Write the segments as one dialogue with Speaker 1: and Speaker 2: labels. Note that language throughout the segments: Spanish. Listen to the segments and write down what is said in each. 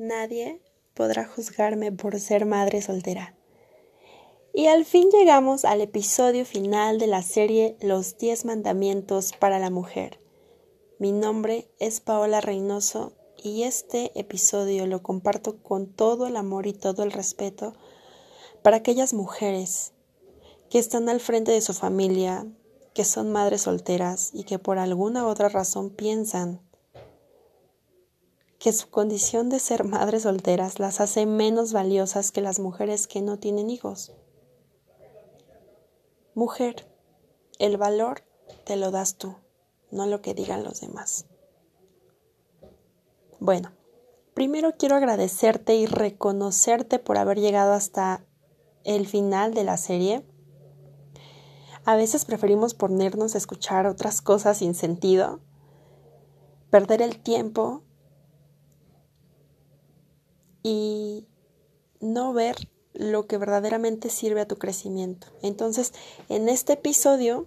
Speaker 1: nadie podrá juzgarme por ser madre soltera. Y al fin llegamos al episodio final de la serie Los 10 Mandamientos para la Mujer. Mi nombre es Paola Reynoso y este episodio lo comparto con todo el amor y todo el respeto para aquellas mujeres que están al frente de su familia, que son madres solteras y que por alguna otra razón piensan que su condición de ser madres solteras las hace menos valiosas que las mujeres que no tienen hijos. Mujer, el valor te lo das tú, no lo que digan los demás. Bueno, primero quiero agradecerte y reconocerte por haber llegado hasta el final de la serie. A veces preferimos ponernos a escuchar otras cosas sin sentido, perder el tiempo y no ver lo que verdaderamente sirve a tu crecimiento. Entonces, en este episodio,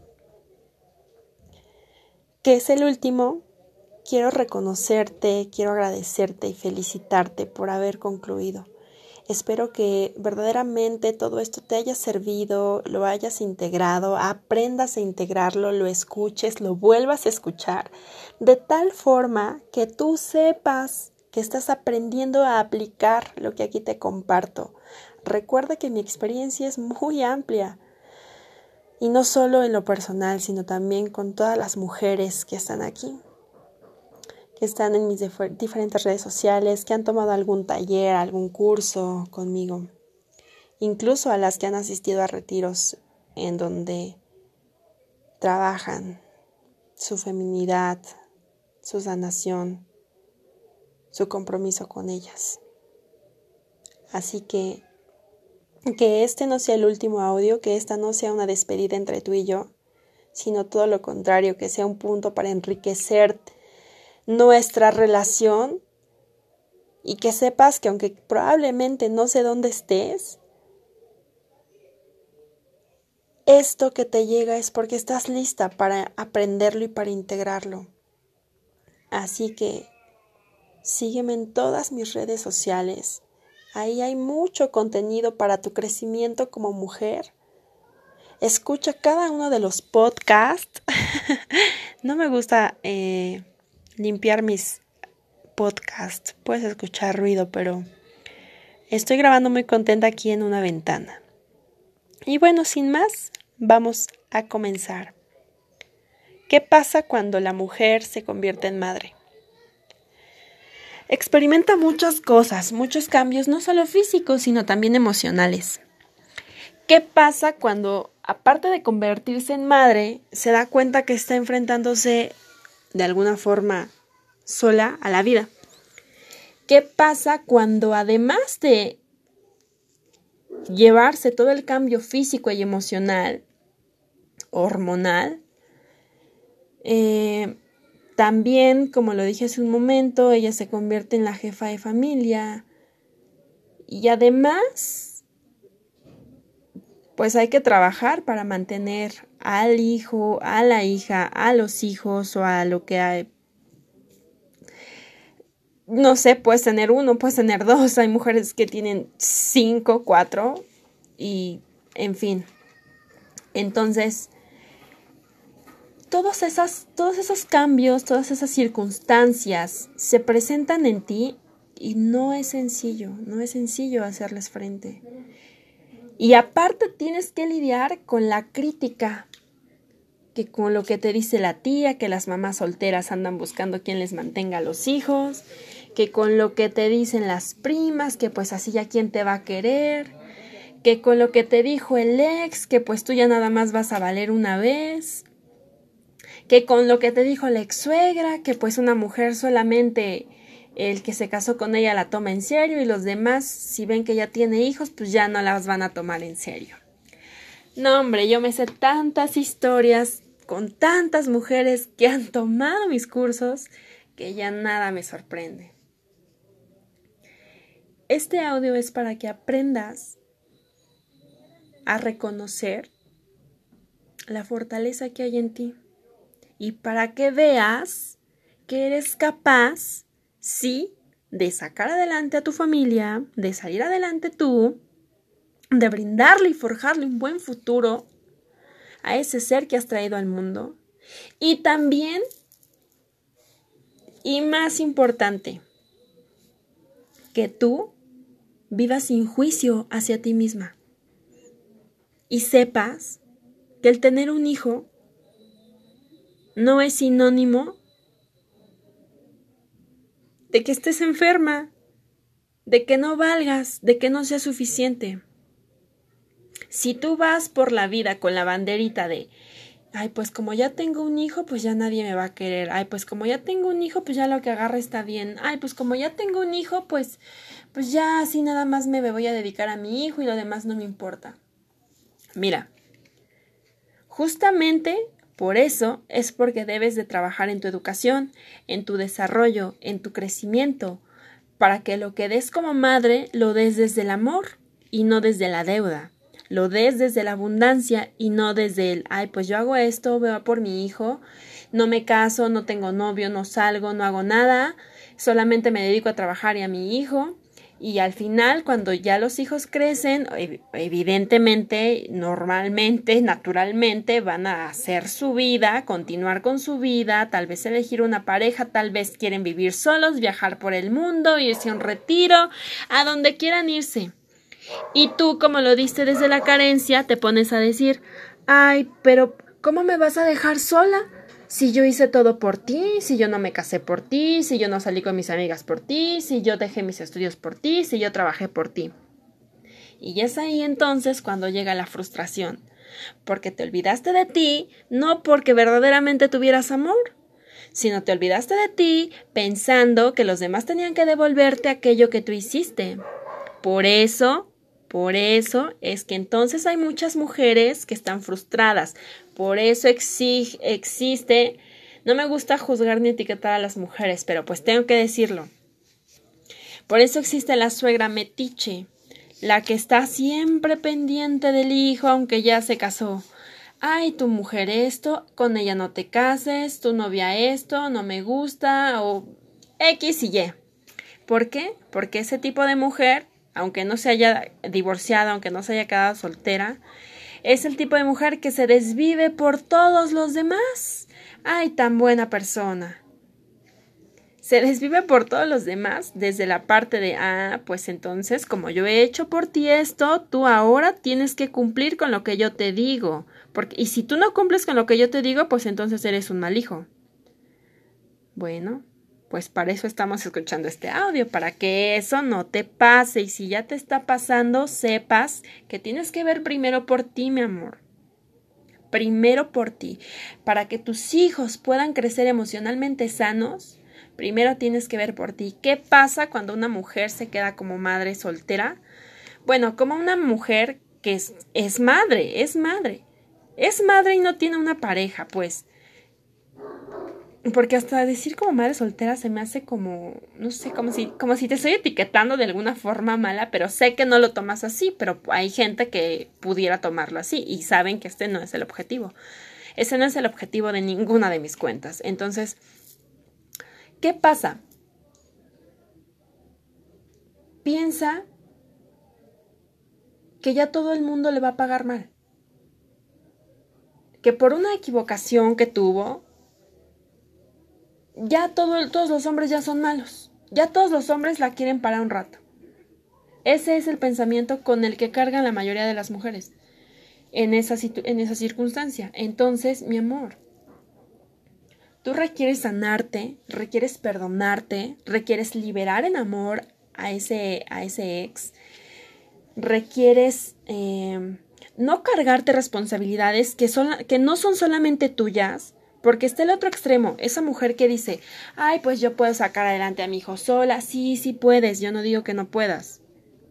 Speaker 1: que es el último, quiero reconocerte, quiero agradecerte y felicitarte por haber concluido. Espero que verdaderamente todo esto te haya servido, lo hayas integrado, aprendas a integrarlo, lo escuches, lo vuelvas a escuchar, de tal forma que tú sepas que estás aprendiendo a aplicar lo que aquí te comparto. Recuerda que mi experiencia es muy amplia y no solo en lo personal, sino también con todas las mujeres que están aquí que están en mis diferentes redes sociales, que han tomado algún taller, algún curso conmigo, incluso a las que han asistido a retiros en donde trabajan su feminidad, su sanación, su compromiso con ellas. Así que que este no sea el último audio, que esta no sea una despedida entre tú y yo, sino todo lo contrario, que sea un punto para enriquecer nuestra relación y que sepas que aunque probablemente no sé dónde estés, esto que te llega es porque estás lista para aprenderlo y para integrarlo. Así que sígueme en todas mis redes sociales. Ahí hay mucho contenido para tu crecimiento como mujer. Escucha cada uno de los podcasts. no me gusta eh, limpiar mis podcasts. Puedes escuchar ruido, pero estoy grabando muy contenta aquí en una ventana. Y bueno, sin más, vamos a comenzar. ¿Qué pasa cuando la mujer se convierte en madre? Experimenta muchas cosas, muchos cambios, no solo físicos, sino también emocionales. ¿Qué pasa cuando, aparte de convertirse en madre, se da cuenta que está enfrentándose de alguna forma sola a la vida. ¿Qué pasa cuando además de llevarse todo el cambio físico y emocional, hormonal, eh, también, como lo dije hace un momento, ella se convierte en la jefa de familia y además, pues hay que trabajar para mantener al hijo, a la hija, a los hijos o a lo que hay. No sé, puedes tener uno, puedes tener dos. Hay mujeres que tienen cinco, cuatro y, en fin. Entonces, todos, todos esos cambios, todas esas circunstancias se presentan en ti y no es sencillo, no es sencillo hacerles frente. Y aparte tienes que lidiar con la crítica, que con lo que te dice la tía, que las mamás solteras andan buscando quien les mantenga a los hijos, que con lo que te dicen las primas, que pues así ya quién te va a querer, que con lo que te dijo el ex, que pues tú ya nada más vas a valer una vez, que con lo que te dijo la ex suegra, que pues una mujer solamente el que se casó con ella la toma en serio y los demás, si ven que ya tiene hijos, pues ya no las van a tomar en serio. No, hombre, yo me sé tantas historias con tantas mujeres que han tomado mis cursos que ya nada me sorprende. Este audio es para que aprendas a reconocer la fortaleza que hay en ti y para que veas que eres capaz, sí, de sacar adelante a tu familia, de salir adelante tú, de brindarle y forjarle un buen futuro a ese ser que has traído al mundo. Y también, y más importante, que tú vivas sin juicio hacia ti misma y sepas que el tener un hijo no es sinónimo de que estés enferma, de que no valgas, de que no sea suficiente. Si tú vas por la vida con la banderita de ay, pues como ya tengo un hijo, pues ya nadie me va a querer. Ay, pues como ya tengo un hijo, pues ya lo que agarra está bien. Ay, pues como ya tengo un hijo, pues pues ya así nada más me voy a dedicar a mi hijo y lo demás no me importa. Mira, justamente por eso es porque debes de trabajar en tu educación, en tu desarrollo, en tu crecimiento, para que lo que des como madre lo des desde el amor y no desde la deuda. Lo des desde la abundancia y no desde el, ay, pues yo hago esto, veo por mi hijo, no me caso, no tengo novio, no salgo, no hago nada, solamente me dedico a trabajar y a mi hijo y al final, cuando ya los hijos crecen, evidentemente, normalmente, naturalmente, van a hacer su vida, continuar con su vida, tal vez elegir una pareja, tal vez quieren vivir solos, viajar por el mundo, irse a un retiro, a donde quieran irse. Y tú, como lo diste desde la carencia, te pones a decir, ay, pero ¿cómo me vas a dejar sola? Si yo hice todo por ti, si yo no me casé por ti, si yo no salí con mis amigas por ti, si yo dejé mis estudios por ti, si yo trabajé por ti. Y es ahí entonces cuando llega la frustración, porque te olvidaste de ti, no porque verdaderamente tuvieras amor, sino te olvidaste de ti pensando que los demás tenían que devolverte aquello que tú hiciste. Por eso por eso es que entonces hay muchas mujeres que están frustradas. Por eso existe, no me gusta juzgar ni etiquetar a las mujeres, pero pues tengo que decirlo. Por eso existe la suegra metiche, la que está siempre pendiente del hijo aunque ya se casó. Ay, tu mujer esto, con ella no te cases, tu novia esto, no me gusta, o X y Y. ¿Por qué? Porque ese tipo de mujer aunque no se haya divorciado, aunque no se haya quedado soltera, es el tipo de mujer que se desvive por todos los demás. ¡Ay, tan buena persona! Se desvive por todos los demás desde la parte de, ah, pues entonces, como yo he hecho por ti esto, tú ahora tienes que cumplir con lo que yo te digo. Porque, y si tú no cumples con lo que yo te digo, pues entonces eres un mal hijo. Bueno, pues para eso estamos escuchando este audio, para que eso no te pase y si ya te está pasando, sepas que tienes que ver primero por ti, mi amor. Primero por ti. Para que tus hijos puedan crecer emocionalmente sanos, primero tienes que ver por ti. ¿Qué pasa cuando una mujer se queda como madre soltera? Bueno, como una mujer que es, es madre, es madre. Es madre y no tiene una pareja, pues porque hasta decir como madre soltera se me hace como, no sé, como si, como si te estoy etiquetando de alguna forma mala, pero sé que no lo tomas así, pero hay gente que pudiera tomarlo así y saben que este no es el objetivo. Ese no es el objetivo de ninguna de mis cuentas. Entonces, ¿qué pasa? Piensa que ya todo el mundo le va a pagar mal. Que por una equivocación que tuvo, ya todos los hombres ya son malos. Ya todos los hombres la quieren para un rato. Ese es el pensamiento con el que cargan la mayoría de las mujeres en esa, en esa circunstancia. Entonces, mi amor, tú requieres sanarte, requieres perdonarte, requieres liberar en amor a ese, a ese ex, requieres eh, no cargarte responsabilidades que, son, que no son solamente tuyas, porque está el otro extremo, esa mujer que dice, ay, pues yo puedo sacar adelante a mi hijo sola, sí, sí puedes, yo no digo que no puedas.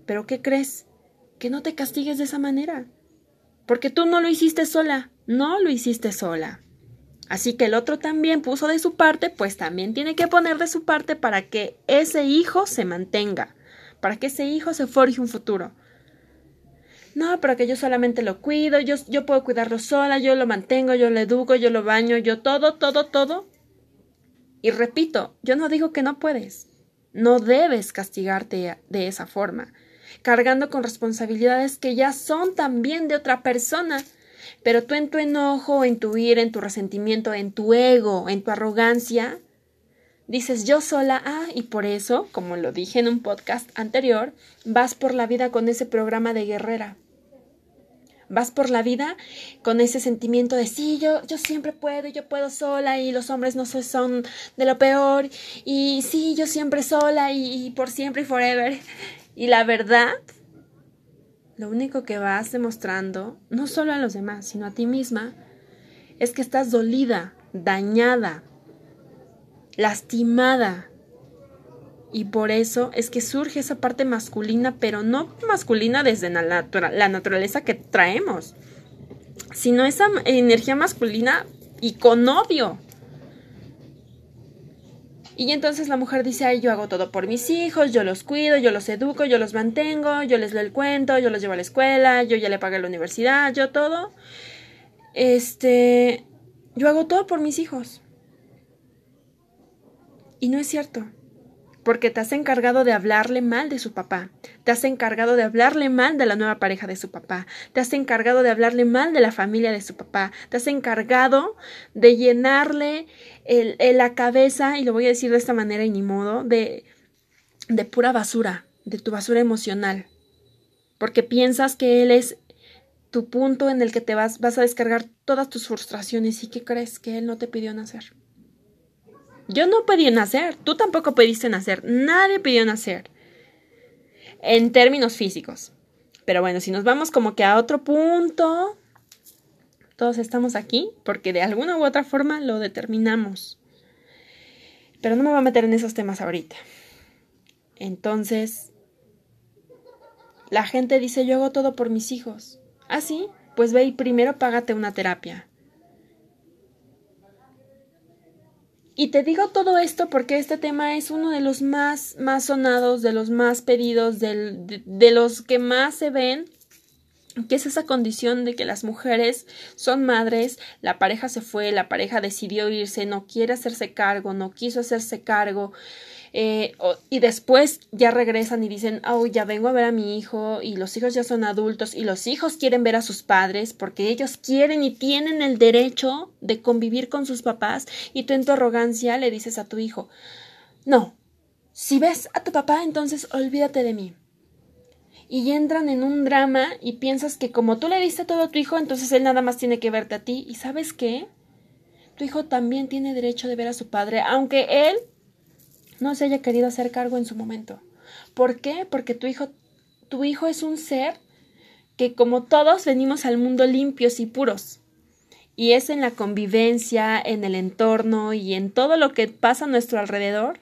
Speaker 1: Pero ¿qué crees? Que no te castigues de esa manera. Porque tú no lo hiciste sola, no lo hiciste sola. Así que el otro también puso de su parte, pues también tiene que poner de su parte para que ese hijo se mantenga, para que ese hijo se forje un futuro no, pero que yo solamente lo cuido, yo, yo puedo cuidarlo sola, yo lo mantengo, yo lo educo, yo lo baño, yo todo, todo, todo. Y repito, yo no digo que no puedes. No debes castigarte de esa forma, cargando con responsabilidades que ya son también de otra persona. Pero tú en tu enojo, en tu ira, en tu resentimiento, en tu ego, en tu arrogancia, dices yo sola, ah, y por eso, como lo dije en un podcast anterior, vas por la vida con ese programa de guerrera. Vas por la vida con ese sentimiento de sí, yo, yo siempre puedo, yo puedo sola y los hombres no son de lo peor y sí, yo siempre sola y, y por siempre y forever. Y la verdad, lo único que vas demostrando, no solo a los demás, sino a ti misma, es que estás dolida, dañada, lastimada, y por eso es que surge esa parte masculina, pero no masculina desde la, naturaleza que traemos, sino esa energía masculina y con odio. Y entonces la mujer dice, ay, yo hago todo por mis hijos, yo los cuido, yo los educo, yo los mantengo, yo les leo el cuento, yo los llevo a la escuela, yo ya le pagué la universidad, yo todo. Este, yo hago todo por mis hijos. Y no es cierto porque te has encargado de hablarle mal de su papá, te has encargado de hablarle mal de la nueva pareja de su papá, te has encargado de hablarle mal de la familia de su papá, te has encargado de llenarle la cabeza, y lo voy a decir de esta manera y ni modo, de, de pura basura, de tu basura emocional, porque piensas que él es tu punto en el que te vas, vas a descargar todas tus frustraciones y que crees que él no te pidió nacer. Yo no pedí nacer, tú tampoco pediste nacer, nadie pidió nacer. En términos físicos. Pero bueno, si nos vamos como que a otro punto, todos estamos aquí porque de alguna u otra forma lo determinamos. Pero no me voy a meter en esos temas ahorita. Entonces, la gente dice, yo hago todo por mis hijos. ¿Ah, sí? Pues ve y primero págate una terapia. Y te digo todo esto porque este tema es uno de los más, más sonados, de los más pedidos, de, de los que más se ven que es esa condición de que las mujeres son madres, la pareja se fue, la pareja decidió irse, no quiere hacerse cargo, no quiso hacerse cargo, eh, y después ya regresan y dicen, oh, ya vengo a ver a mi hijo y los hijos ya son adultos y los hijos quieren ver a sus padres porque ellos quieren y tienen el derecho de convivir con sus papás y tú en tu arrogancia le dices a tu hijo, no, si ves a tu papá entonces olvídate de mí. Y entran en un drama y piensas que como tú le diste todo a tu hijo, entonces él nada más tiene que verte a ti. ¿Y sabes qué? Tu hijo también tiene derecho de ver a su padre, aunque él no se haya querido hacer cargo en su momento. ¿Por qué? Porque tu hijo, tu hijo es un ser que como todos venimos al mundo limpios y puros. Y es en la convivencia, en el entorno y en todo lo que pasa a nuestro alrededor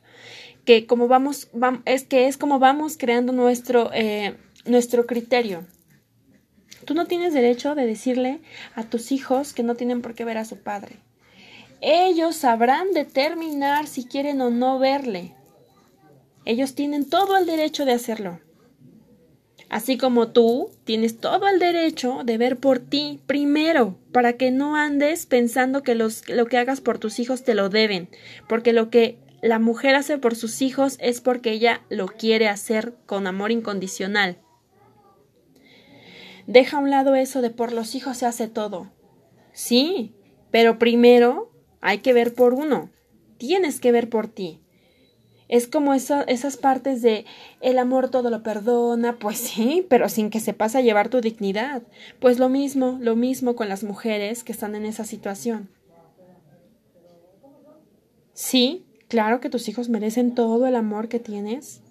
Speaker 1: que como vamos, es que es como vamos creando nuestro, eh, nuestro criterio. Tú no tienes derecho de decirle a tus hijos que no tienen por qué ver a su padre. Ellos sabrán determinar si quieren o no verle. Ellos tienen todo el derecho de hacerlo. Así como tú tienes todo el derecho de ver por ti primero, para que no andes pensando que lo que hagas por tus hijos te lo deben, porque lo que la mujer hace por sus hijos es porque ella lo quiere hacer con amor incondicional. Deja a un lado eso de por los hijos se hace todo. Sí, pero primero hay que ver por uno. Tienes que ver por ti. Es como esas partes de el amor todo lo perdona, pues sí, pero sin que se pase a llevar tu dignidad. Pues lo mismo, lo mismo con las mujeres que están en esa situación. Sí, claro que tus hijos merecen todo el amor que tienes,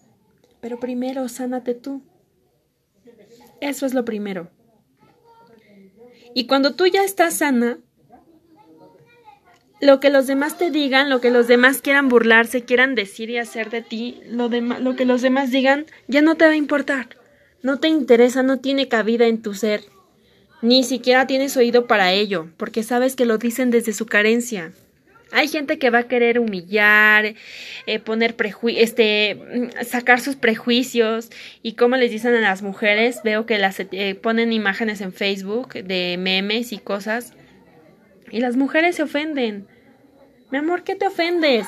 Speaker 1: pero primero sánate tú. Eso es lo primero. Y cuando tú ya estás sana, lo que los demás te digan, lo que los demás quieran burlarse, quieran decir y hacer de ti, lo, lo que los demás digan, ya no te va a importar. No te interesa, no tiene cabida en tu ser. Ni siquiera tienes oído para ello, porque sabes que lo dicen desde su carencia. Hay gente que va a querer humillar, eh, poner este, sacar sus prejuicios y como les dicen a las mujeres, veo que las eh, ponen imágenes en Facebook de memes y cosas y las mujeres se ofenden. Mi amor, ¿qué te ofendes?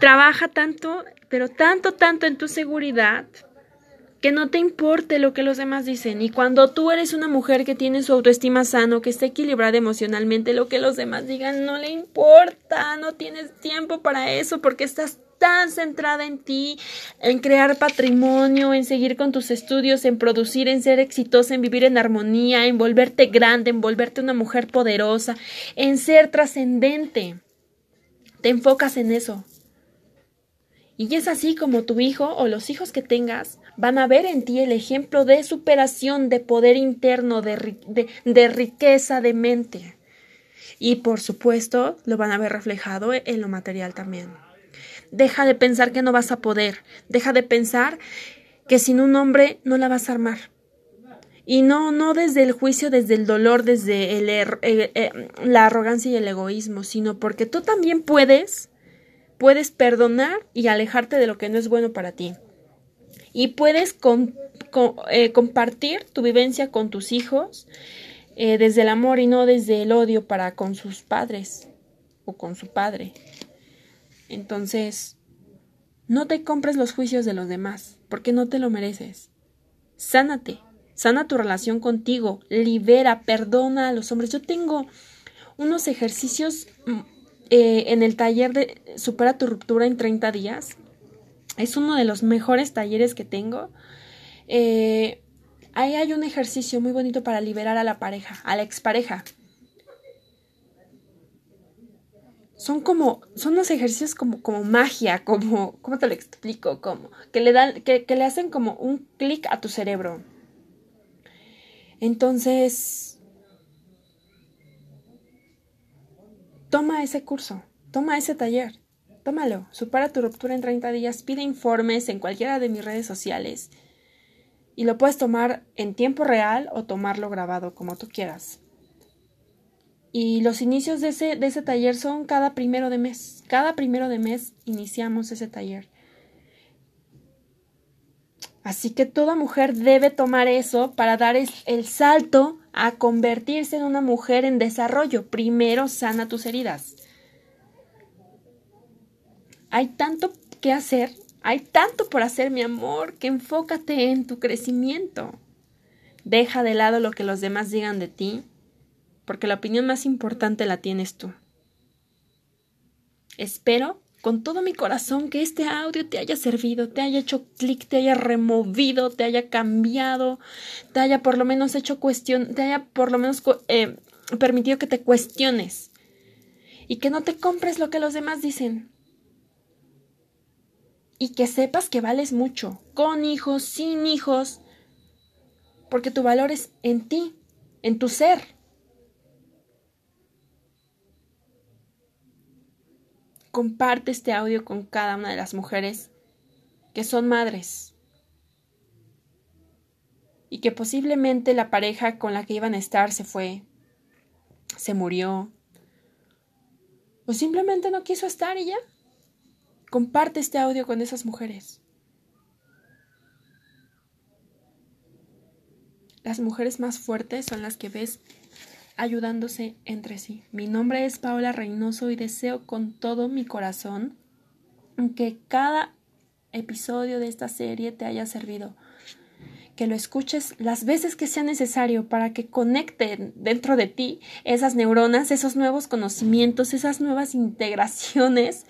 Speaker 1: Trabaja tanto, pero tanto, tanto en tu seguridad que no te importe lo que los demás dicen. Y cuando tú eres una mujer que tiene su autoestima sano, que está equilibrada emocionalmente, lo que los demás digan no le importa, no tienes tiempo para eso porque estás tan centrada en ti, en crear patrimonio, en seguir con tus estudios, en producir, en ser exitosa, en vivir en armonía, en volverte grande, en volverte una mujer poderosa, en ser trascendente. Te enfocas en eso. Y es así como tu hijo o los hijos que tengas van a ver en ti el ejemplo de superación, de poder interno, de, de, riqueza de mente. Y por supuesto lo van a ver reflejado en lo material también. Deja de pensar que no vas a poder. Deja de pensar que sin un hombre no la vas a armar. Y no, no desde el juicio, desde el dolor, desde el, er, eh, eh, la arrogancia y el egoísmo, sino porque tú también puedes puedes perdonar y alejarte de lo que no es bueno para ti. Y puedes eh, compartir tu vivencia con tus hijos desde el amor y no desde el odio para con sus padres o con su padre. Entonces, no te compres los juicios de los demás, porque no te lo mereces. Sánate, sana tu relación contigo, libera, perdona a los hombres. Yo tengo unos ejercicios mm, eh, en el taller de Supera tu ruptura en 30 días. Es uno de los mejores talleres que tengo. Eh, ahí hay un ejercicio muy bonito para liberar a la pareja, a la expareja. Son como, son unos ejercicios como, como magia, como, ¿cómo te lo explico? Como, que le dan, que, que le hacen como un clic a tu cerebro. Entonces, Toma ese curso, toma ese taller, tómalo, supera tu ruptura en 30 días, pide informes en cualquiera de mis redes sociales y lo puedes tomar en tiempo real o tomarlo grabado como tú quieras. Y los inicios de ese, de ese taller son cada primero de mes. Cada primero de mes iniciamos ese taller. Así que toda mujer debe tomar eso para dar el salto a convertirse en una mujer en desarrollo. Primero sana tus heridas. Hay tanto que hacer, hay tanto por hacer, mi amor, que enfócate en tu crecimiento. Deja de lado lo que los demás digan de ti, porque la opinión más importante la tienes tú. Espero con todo mi corazón que este audio te haya servido, te haya hecho clic, te haya removido, te haya cambiado, te haya por lo menos hecho cuestión, te haya por lo menos eh, permitido que te cuestiones y que no te compres lo que los demás dicen. Y que sepas que vales mucho, con hijos, sin hijos, porque tu valor es en ti, en tu ser. Comparte este audio con cada una de las mujeres que son madres y que posiblemente la pareja con la que iban a estar se fue, se murió o simplemente no quiso estar y ya. Comparte este audio con esas mujeres. Las mujeres más fuertes son las que ves ayudándose entre sí. Mi nombre es Paola Reynoso y deseo con todo mi corazón que cada episodio de esta serie te haya servido, que lo escuches las veces que sea necesario para que conecten dentro de ti esas neuronas, esos nuevos conocimientos, esas nuevas integraciones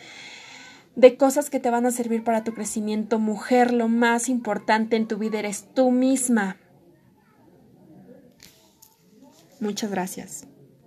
Speaker 1: de cosas que te van a servir para tu crecimiento. Mujer, lo más importante en tu vida eres tú misma. Muchas gracias.